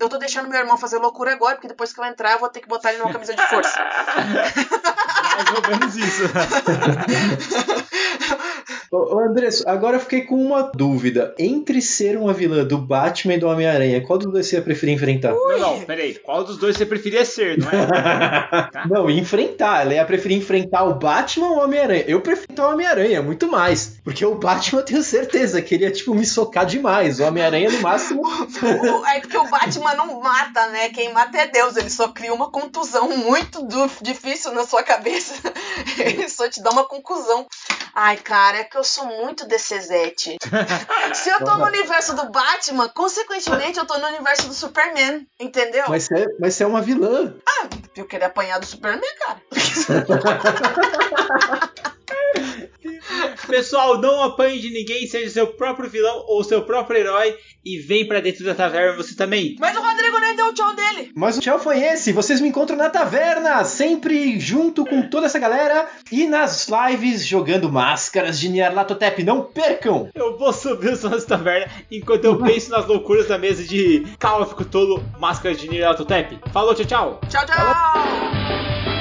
eu tô deixando meu irmão fazer loucura agora, porque depois que eu entrar, eu vou ter que botar ele numa camisa de força. Mais ou menos isso. Ô, Andressa, agora eu fiquei com uma dúvida. Entre ser uma vilã do Batman e do Homem-Aranha, qual dos dois você ia preferir enfrentar? Não, não, peraí. Qual dos dois você preferia ser, não é? Não, enfrentar. Ela ia preferir enfrentar o Batman ou o Homem-Aranha. Eu prefiro o Homem-Aranha, muito mais. Porque o Batman eu tenho certeza que ele ia, tipo, me socar demais. O Homem-Aranha, no máximo. É porque o Batman não mata, né? Quem mata é Deus. Ele só cria uma contusão muito difícil na sua cabeça. Ele só te dá uma conclusão. Ai, cara, é que eu sou muito DCzete. Se eu tô no universo do Batman, consequentemente eu tô no universo do Superman. Entendeu? Mas você, mas você é uma vilã. Eu queria apanhar do Superman, cara. Pessoal, não apanhe de ninguém, seja seu próprio vilão ou seu próprio herói e vem pra dentro da taverna você também. Mas o Rodrigo nem deu o tchau dele. Mas o tchau foi esse. Vocês me encontram na taverna, sempre junto com toda essa galera e nas lives jogando máscaras de Nyarlathotep. Não percam! Eu vou subir o dessa taverna enquanto eu penso nas loucuras da mesa de Call of Cthulhu, máscaras de Nyarlathotep. Falou, tchau, tchau! Tchau, tchau.